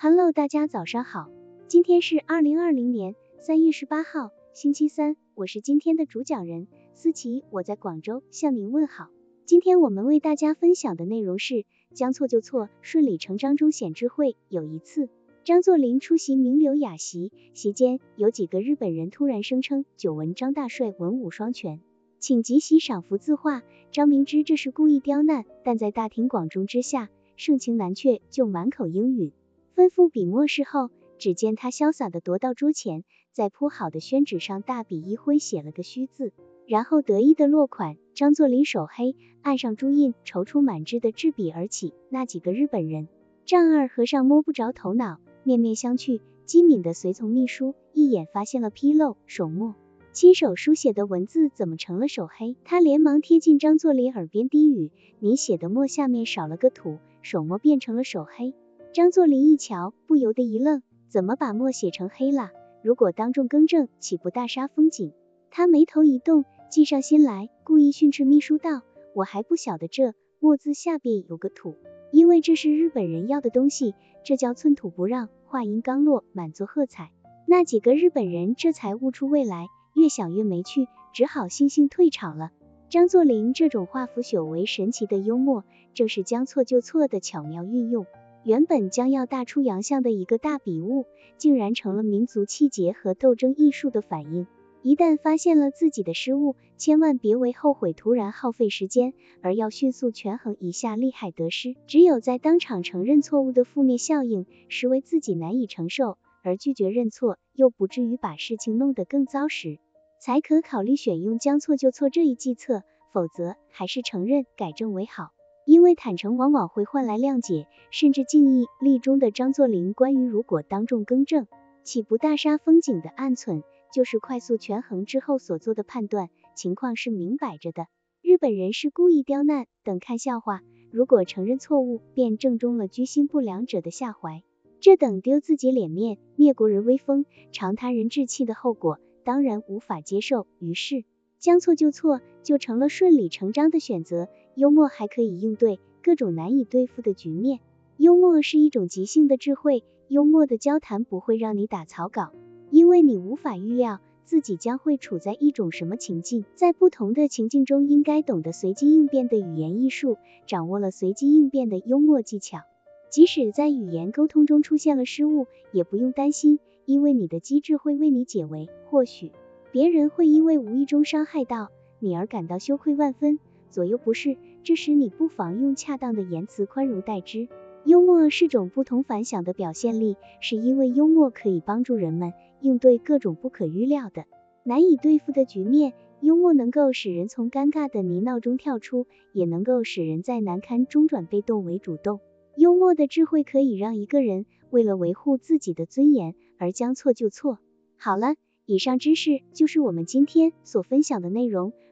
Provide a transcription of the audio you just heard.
Hello，大家早上好，今天是二零二零年三月十八号，星期三，我是今天的主讲人思琪，我在广州向您问好。今天我们为大家分享的内容是将错就错，顺理成章中显智慧。有一次，张作霖出席名流雅席，席间有几个日本人突然声称久闻张大帅文武双全，请即席赏幅字画。张明知这是故意刁难，但在大庭广众之下盛情难却，就满口应允。吩咐笔墨事后，只见他潇洒的踱到桌前，在铺好的宣纸上大笔一挥，写了个虚字，然后得意的落款。张作霖手黑，按上朱印，踌躇满志的执笔而起。那几个日本人，丈二和尚摸不着头脑，面面相觑。机敏的随从秘书一眼发现了纰漏，手墨亲手书写的文字怎么成了手黑？他连忙贴近张作霖耳边低语：“你写的墨下面少了个土，手墨变成了手黑。”张作霖一瞧，不由得一愣，怎么把墨写成黑了？如果当众更正，岂不大煞风景？他眉头一动，计上心来，故意训斥秘书道：“我还不晓得这墨字下边有个土，因为这是日本人要的东西，这叫寸土不让。”话音刚落，满座喝彩，那几个日本人这才悟出味来，越想越没趣，只好悻悻退场了。张作霖这种化腐朽为神奇的幽默，正是将错就错的巧妙运用。原本将要大出洋相的一个大笔误，竟然成了民族气节和斗争艺术的反应。一旦发现了自己的失误，千万别为后悔突然耗费时间，而要迅速权衡一下利害得失。只有在当场承认错误的负面效应实为自己难以承受，而拒绝认错又不至于把事情弄得更糟时，才可考虑选用将错就错这一计策。否则，还是承认改正为好。因为坦诚往往会换来谅解，甚至敬意。例中的张作霖关于如果当众更正，岂不大煞风景的暗存，就是快速权衡之后所做的判断，情况是明摆着的。日本人是故意刁难，等看笑话。如果承认错误，便正中了居心不良者的下怀，这等丢自己脸面、灭国人威风、长他人志气的后果，当然无法接受。于是。将错就错，就成了顺理成章的选择。幽默还可以应对各种难以对付的局面。幽默是一种即兴的智慧。幽默的交谈不会让你打草稿，因为你无法预料自己将会处在一种什么情境。在不同的情境中，应该懂得随机应变的语言艺术，掌握了随机应变的幽默技巧。即使在语言沟通中出现了失误，也不用担心，因为你的机智会为你解围。或许。别人会因为无意中伤害到你而感到羞愧万分，左右不是。这时你不妨用恰当的言辞宽容待之。幽默是种不同凡响的表现力，是因为幽默可以帮助人们应对各种不可预料的、难以对付的局面。幽默能够使人从尴尬的泥淖中跳出，也能够使人在难堪中转被动为主动。幽默的智慧可以让一个人为了维护自己的尊严而将错就错。好了。以上知识就是我们今天所分享的内容。